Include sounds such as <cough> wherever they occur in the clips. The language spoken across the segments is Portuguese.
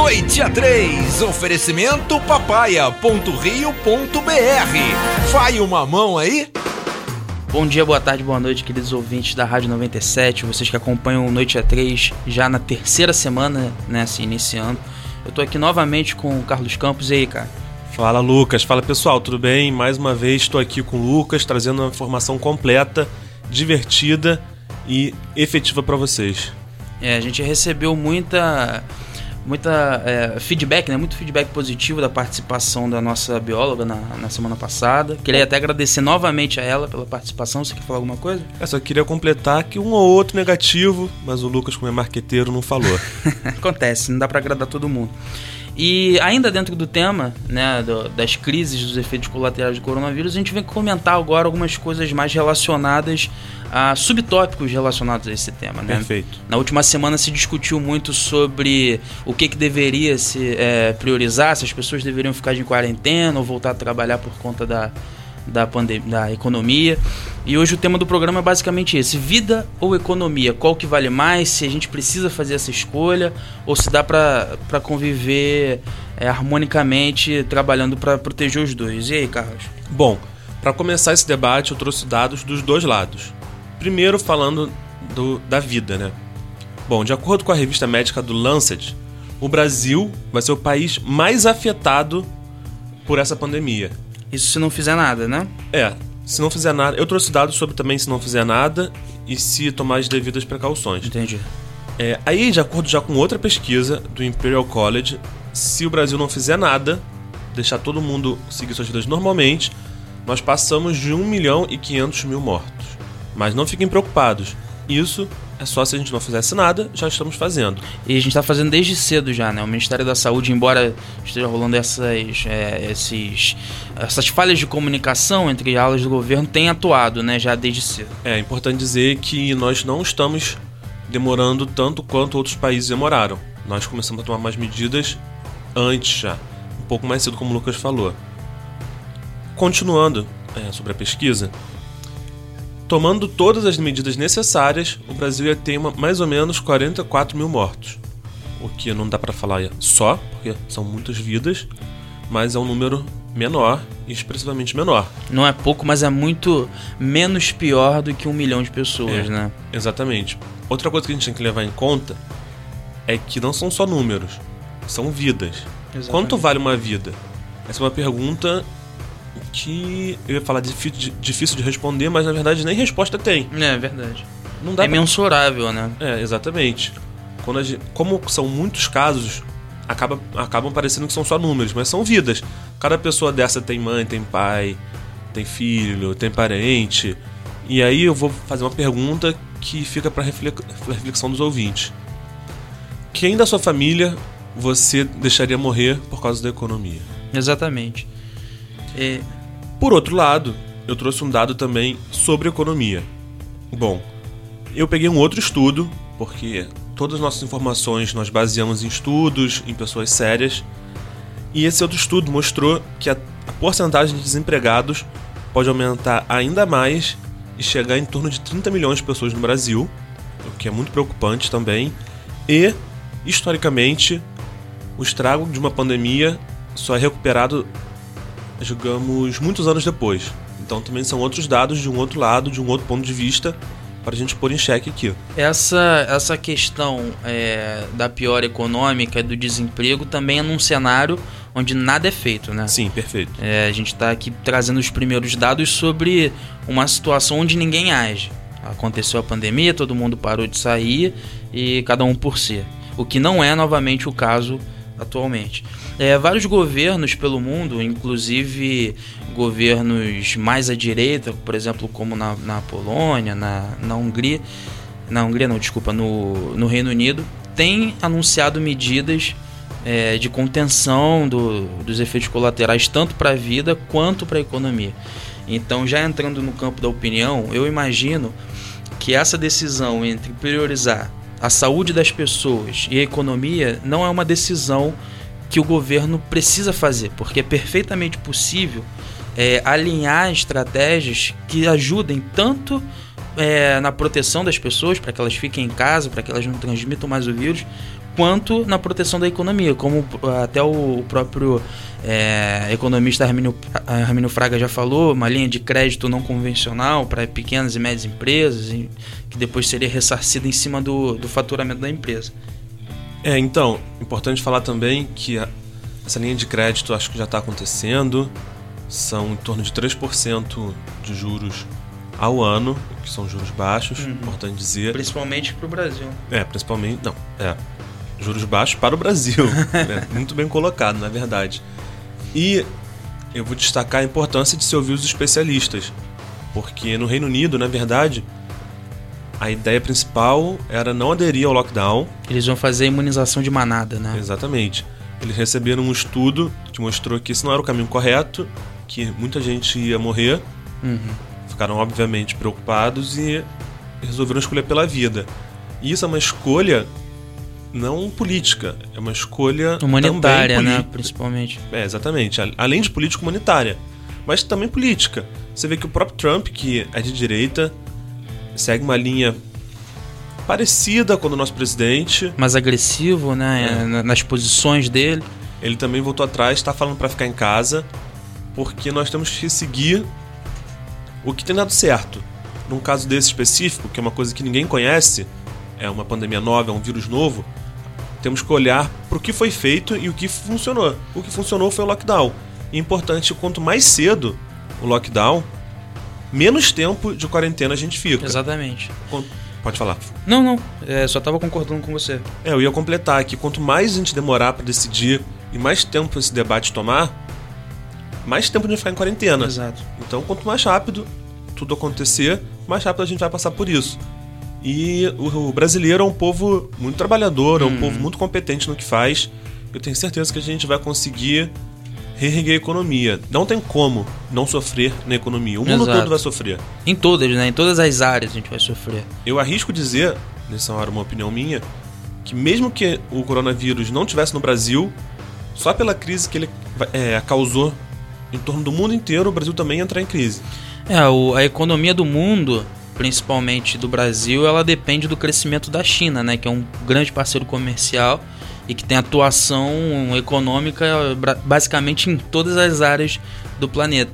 Noite a 3, oferecimento papaya.rio.br. Vai uma mão aí? Bom dia, boa tarde, boa noite, queridos ouvintes da Rádio 97, vocês que acompanham o Noite a 3 já na terceira semana, né, assim, iniciando. Eu tô aqui novamente com o Carlos Campos, e aí, cara? Fala Lucas, fala pessoal, tudo bem? Mais uma vez estou aqui com o Lucas trazendo uma informação completa, divertida e efetiva para vocês. É, a gente recebeu muita muita é, feedback, né? Muito feedback positivo da participação da nossa bióloga na, na, semana passada. Queria até agradecer novamente a ela pela participação. Você quer falar alguma coisa? Eu só queria completar que um ou outro negativo, mas o Lucas, como é marqueteiro, não falou. <laughs> Acontece, não dá para agradar todo mundo. E ainda dentro do tema, né, do, das crises dos efeitos colaterais do coronavírus, a gente vem comentar agora algumas coisas mais relacionadas a subtópicos relacionados a esse tema. Né? Perfeito. Na última semana se discutiu muito sobre o que, que deveria se é, priorizar, se as pessoas deveriam ficar de quarentena ou voltar a trabalhar por conta da, da, pandemia, da economia. E hoje o tema do programa é basicamente esse: vida ou economia? Qual que vale mais? Se a gente precisa fazer essa escolha ou se dá para conviver é, harmonicamente trabalhando para proteger os dois? E aí, Carlos? Bom, para começar esse debate, eu trouxe dados dos dois lados. Primeiro, falando do, da vida, né? Bom, de acordo com a revista médica do Lancet, o Brasil vai ser o país mais afetado por essa pandemia. Isso se não fizer nada, né? É, se não fizer nada. Eu trouxe dados sobre também se não fizer nada e se tomar as devidas precauções. Entendi. É, aí, de acordo já com outra pesquisa do Imperial College, se o Brasil não fizer nada, deixar todo mundo seguir suas vidas normalmente, nós passamos de 1 milhão e 500 mil mortos. Mas não fiquem preocupados. Isso é só se a gente não fizesse nada, já estamos fazendo. E a gente está fazendo desde cedo já, né? O Ministério da Saúde, embora esteja rolando essas, é, esses, essas falhas de comunicação entre alas do governo, tem atuado, né? Já desde cedo. É importante dizer que nós não estamos demorando tanto quanto outros países demoraram. Nós começamos a tomar mais medidas antes já, um pouco mais cedo, como o Lucas falou. Continuando é, sobre a pesquisa, Tomando todas as medidas necessárias, o Brasil ia ter uma, mais ou menos 44 mil mortos. O que não dá para falar só, porque são muitas vidas, mas é um número menor e expressivamente menor. Não é pouco, mas é muito menos pior do que um milhão de pessoas, é, né? Exatamente. Outra coisa que a gente tem que levar em conta é que não são só números, são vidas. Exatamente. Quanto vale uma vida? Essa é uma pergunta que eu ia falar difícil, de responder, mas na verdade nem resposta tem. É verdade. Não dá é pra... mensurável, né? É, exatamente. Quando gente, como são muitos casos, acaba, acabam parecendo que são só números, mas são vidas. Cada pessoa dessa tem mãe, tem pai, tem filho, tem parente. E aí eu vou fazer uma pergunta que fica para reflexão dos ouvintes. Quem da sua família você deixaria morrer por causa da economia? Exatamente. É... Por outro lado, eu trouxe um dado também sobre economia. Bom, eu peguei um outro estudo, porque todas as nossas informações nós baseamos em estudos, em pessoas sérias, e esse outro estudo mostrou que a, porcentagem de desempregados pode aumentar ainda mais e chegar em torno de 30 milhões de pessoas no Brasil, o que é muito preocupante também. E, historicamente, o estrago de uma pandemia só é recuperado jogamos muitos anos depois. Então também são outros dados de um outro lado, de um outro ponto de vista, para a gente pôr em xeque aqui. Essa, essa questão é, da pior econômica, do desemprego, também é num cenário onde nada é feito, né? Sim, perfeito. É, a gente está aqui trazendo os primeiros dados sobre uma situação onde ninguém age. Aconteceu a pandemia, todo mundo parou de sair e cada um por si. O que não é novamente o caso atualmente. É, vários governos pelo mundo, inclusive governos mais à direita, por exemplo, como na, na Polônia, na, na Hungria, na Hungria não, desculpa, no, no Reino Unido, têm anunciado medidas é, de contenção do, dos efeitos colaterais tanto para a vida quanto para a economia. Então, já entrando no campo da opinião, eu imagino que essa decisão entre priorizar a saúde das pessoas e a economia não é uma decisão que o governo precisa fazer, porque é perfeitamente possível é, alinhar estratégias que ajudem tanto é, na proteção das pessoas, para que elas fiquem em casa, para que elas não transmitam mais o vírus, quanto na proteção da economia, como até o próprio é, economista Arminio Fraga já falou, uma linha de crédito não convencional para pequenas e médias empresas, que depois seria ressarcida em cima do, do faturamento da empresa. É, então, importante falar também que a, essa linha de crédito acho que já está acontecendo, são em torno de 3% de juros ao ano, que são juros baixos, uhum. importante dizer. Principalmente para o Brasil. É, principalmente. Não, é. Juros baixos para o Brasil. <laughs> né? Muito bem colocado, na verdade. E eu vou destacar a importância de se ouvir os especialistas. Porque no Reino Unido, na verdade, a ideia principal era não aderir ao lockdown. Eles vão fazer a imunização de manada, né? Exatamente. Eles receberam um estudo que mostrou que isso não era o caminho correto, que muita gente ia morrer. Uhum ficaram obviamente preocupados e resolveram escolher pela vida. E isso é uma escolha não política, é uma escolha humanitária, né, principalmente. É, exatamente, além de política humanitária, mas também política. Você vê que o próprio Trump, que é de direita, segue uma linha parecida com do nosso presidente, mais agressivo, né, é. nas posições dele. Ele também voltou atrás, está falando para ficar em casa, porque nós temos que seguir o que tem dado certo. Num caso desse específico, que é uma coisa que ninguém conhece, é uma pandemia nova, é um vírus novo, temos que olhar para o que foi feito e o que funcionou. O que funcionou foi o lockdown. E é importante, quanto mais cedo o lockdown, menos tempo de quarentena a gente fica. Exatamente. Pode falar. Não, não. É, só estava concordando com você. É, eu ia completar que quanto mais a gente demorar para decidir e mais tempo esse debate tomar, mais tempo de ficar em quarentena. Exato. Então, quanto mais rápido tudo acontecer, mais rápido a gente vai passar por isso. E o, brasileiro é um povo muito trabalhador, é um uhum. povo muito competente no que faz. Eu tenho certeza que a gente vai conseguir reerguer a economia. Não tem como não sofrer na economia. O mundo Exato. todo vai sofrer. Em todas, né? Em todas as áreas a gente vai sofrer. Eu arrisco dizer, nessa hora uma opinião minha, que mesmo que o coronavírus não tivesse no Brasil, só pela crise que ele é, causou em torno do mundo inteiro, o Brasil também entra em crise. É, o, a economia do mundo, principalmente do Brasil, ela depende do crescimento da China, né, que é um grande parceiro comercial e que tem atuação econômica basicamente em todas as áreas do planeta.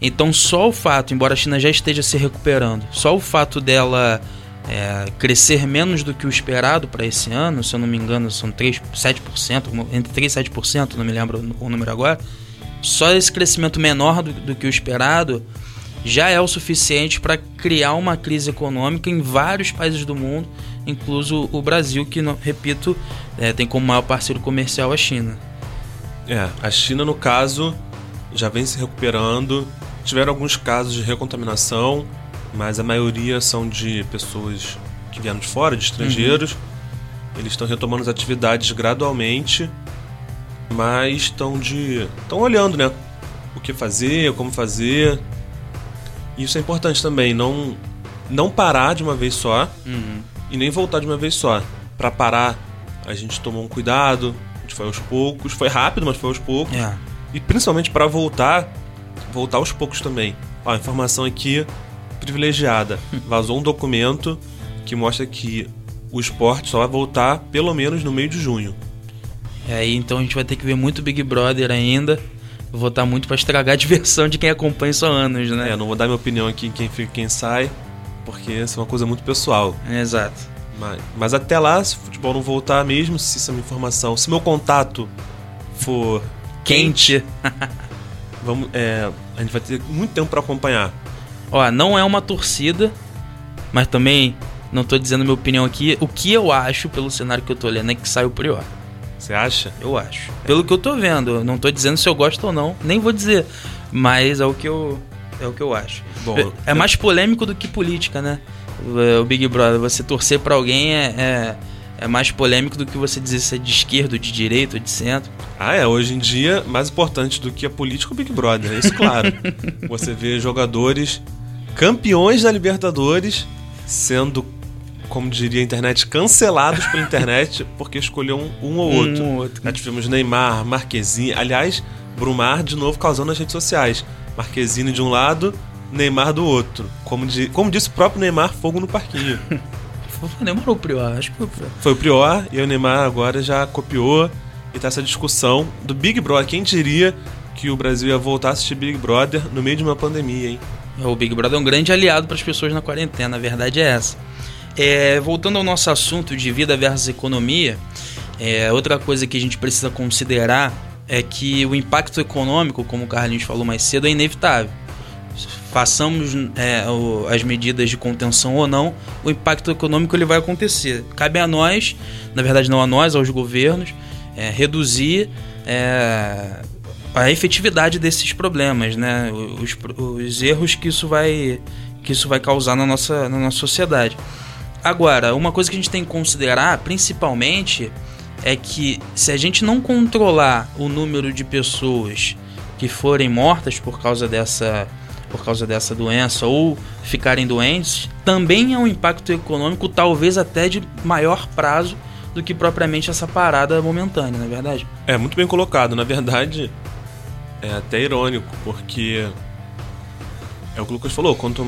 Então, só o fato, embora a China já esteja se recuperando, só o fato dela é, crescer menos do que o esperado para esse ano, se eu não me engano, são 3, 7%, entre 3 e 7%, não me lembro o número agora só esse crescimento menor do, do que o esperado já é o suficiente para criar uma crise econômica em vários países do mundo, incluso o Brasil, que, repito, é, tem como maior parceiro comercial a China. É, a China, no caso, já vem se recuperando. Tiveram alguns casos de recontaminação, mas a maioria são de pessoas que vieram de fora, de estrangeiros. Uhum. Eles estão retomando as atividades gradualmente mas estão de estão olhando, né? O que fazer, como fazer. Isso é importante também, não não parar de uma vez só uhum. e nem voltar de uma vez só. Para parar, a gente tomou um cuidado, a gente foi aos poucos, foi rápido, mas foi aos poucos. É. E principalmente para voltar, voltar aos poucos também. Ó, a informação aqui privilegiada. <laughs> Vazou um documento que mostra que o esporte só vai voltar pelo menos no meio de junho. É, então a gente vai ter que ver muito Big Brother ainda. Vou votar muito para estragar a <laughs> diversão de quem acompanha isso há anos, né? É, não vou dar minha opinião aqui em quem fica quem sai, porque isso é uma coisa muito pessoal. É, exato. Mas, mas até lá, se o futebol não voltar mesmo, se isso é uma informação, se meu contato for quente, <laughs> vamos, é, a gente vai ter muito tempo para acompanhar. Ó, não é uma torcida, mas também não tô dizendo minha opinião aqui. O que eu acho pelo cenário que eu tô olhando é que sai o Prior. Você acha? Eu acho. Pelo que eu tô vendo, não tô dizendo se eu gosto ou não, nem vou dizer, mas é o que eu é o que eu acho. Bom, é, é mais polêmico do que política, né? O Big Brother, você torcer para alguém é, é, é, mais polêmico do que você dizer se é de esquerda, de direita, de centro. Ah, é. Hoje em dia, mais importante do que a política, o Big Brother. Isso, claro. <laughs> você vê jogadores campeões da Libertadores sendo como diria a internet, cancelados pela internet porque escolheu um, um ou outro. Um ou outro. Já tivemos Neymar, Marquezine, aliás, Brumar de novo causando nas redes sociais. Marquezine de um lado, Neymar do outro. Como, di- como disse o próprio Neymar, fogo no parquinho. <laughs> Foi o Neymar ou o Prior? Acho que foi o Prior. Foi o Prior e o Neymar agora já copiou e tá essa discussão do Big Brother. Quem diria que o Brasil ia voltar a assistir Big Brother no meio de uma pandemia, hein? O Big Brother é um grande aliado para as pessoas na quarentena, a verdade é essa. É, voltando ao nosso assunto de vida versus economia, é, outra coisa que a gente precisa considerar é que o impacto econômico, como o Carlinhos falou mais cedo, é inevitável. Façamos é, o- as medidas de contenção ou não, o impacto econômico ele vai acontecer. Cabe a nós, na verdade não a nós, aos governos, é, reduzir é, a efetividade desses problemas, né? Os, os erros que isso vai que isso vai causar na nossa, na nossa sociedade. Agora, uma coisa que a gente tem que considerar, principalmente, é que se a gente não controlar o número de pessoas que forem mortas por causa dessa por causa dessa doença ou ficarem doentes, também é um impacto econômico talvez até de maior prazo do que propriamente essa parada momentânea, não é verdade? É muito bem colocado. Na verdade, é até irônico, porque é o que o Lucas falou, quanto,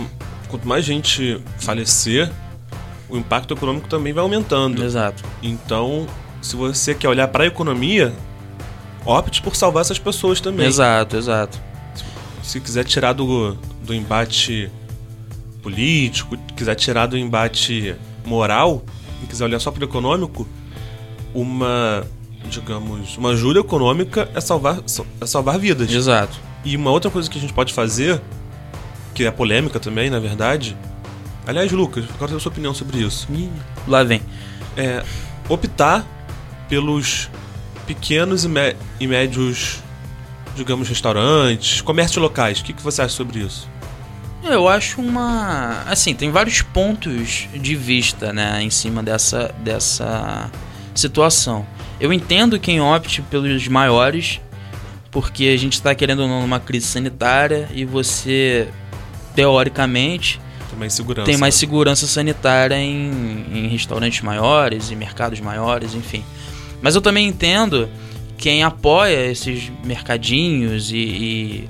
quanto mais gente falecer, o impacto econômico também vai aumentando. Exato. Então, se você quer olhar para a economia, opte por salvar essas pessoas também. Exato, exato. Se quiser tirar do, do embate político, quiser tirar do embate moral, e quiser olhar só para o econômico, uma, digamos, uma ajuda econômica é salvar, é salvar vidas. Exato. E uma outra coisa que a gente pode fazer, que é polêmica também, na verdade. Aliás, Lucas, quero ter a sua opinião sobre isso. Ih, lá vem. É optar pelos pequenos e, mé- e médios, digamos, restaurantes, comércios locais. O que, que você acha sobre isso? Eu acho uma. Assim, tem vários pontos de vista, né, em cima dessa, dessa situação. Eu entendo quem opte pelos maiores, porque a gente está querendo ou não numa crise sanitária e você, teoricamente, Tem mais segurança. tem mais segurança sanitária em, em restaurantes maiores, em mercados maiores, enfim. Mas eu também entendo quem apoia esses mercadinhos e, e-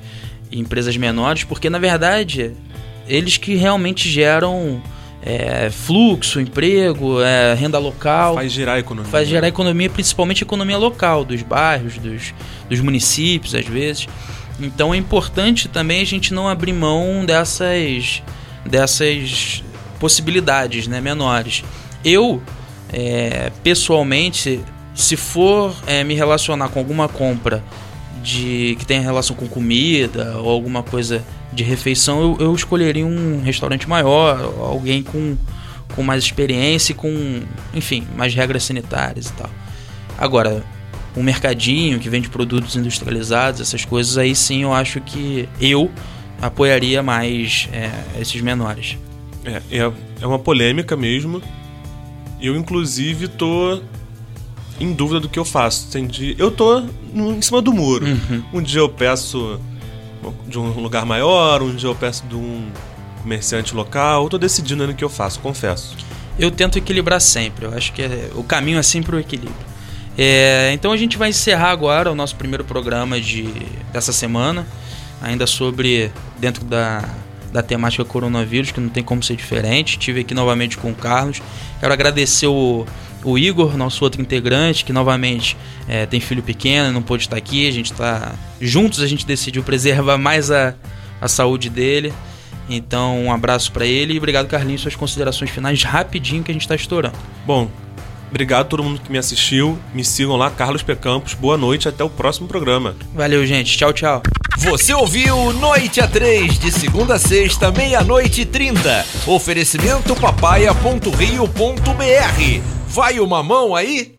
e empresas menores, porque na verdade eles que realmente geram é, fluxo, emprego, é, renda local Faz girar a economia. faz gerar economia, principalmente economia local, dos bairros, dos, dos municípios, às vezes. Então é importante também a gente não abrir mão dessas, dessas possibilidades né, menores. Eu, é, pessoalmente, se for é, me relacionar com alguma compra de que tenha relação com comida ou alguma coisa de refeição, eu, eu escolheria um restaurante maior, alguém com, com mais experiência e com, enfim, mais regras sanitárias e tal. Agora, um mercadinho que vende produtos industrializados, essas coisas, aí sim eu acho que eu apoiaria mais é, esses menores. É, é, é uma polêmica mesmo. Eu, inclusive, tô em dúvida do que eu faço. Tem dia... Eu tô no- em cima do muro. Uhum. Um dia eu peço de um lugar maior, um dia eu peço de um comerciante local. Eu tô decidindo no que eu faço, confesso. Eu tento equilibrar sempre. Eu acho que é- o caminho é sempre o equilíbrio. É, então a gente vai encerrar agora o nosso primeiro programa de, dessa semana, ainda sobre dentro da, da temática coronavírus, que não tem como ser diferente. Estive aqui novamente com o Carlos. Quero agradecer o, o Igor, nosso outro integrante, que novamente é, tem filho pequeno e não pôde estar aqui. A gente está juntos, a gente decidiu preservar mais a, a saúde dele. Então, um abraço para ele e obrigado, Carlinhos, suas considerações finais rapidinho que a gente tá estourando. Bom, obrigado a todo mundo que me assistiu. Me sigam lá, Carlos P. Campos. Boa noite, até o próximo programa. Valeu, gente. Tchau, tchau. Você ouviu Noite a 3, de segunda a sexta, meia-noite e trinta. Oferecimento papaya.rio.br. Vai uma mão aí?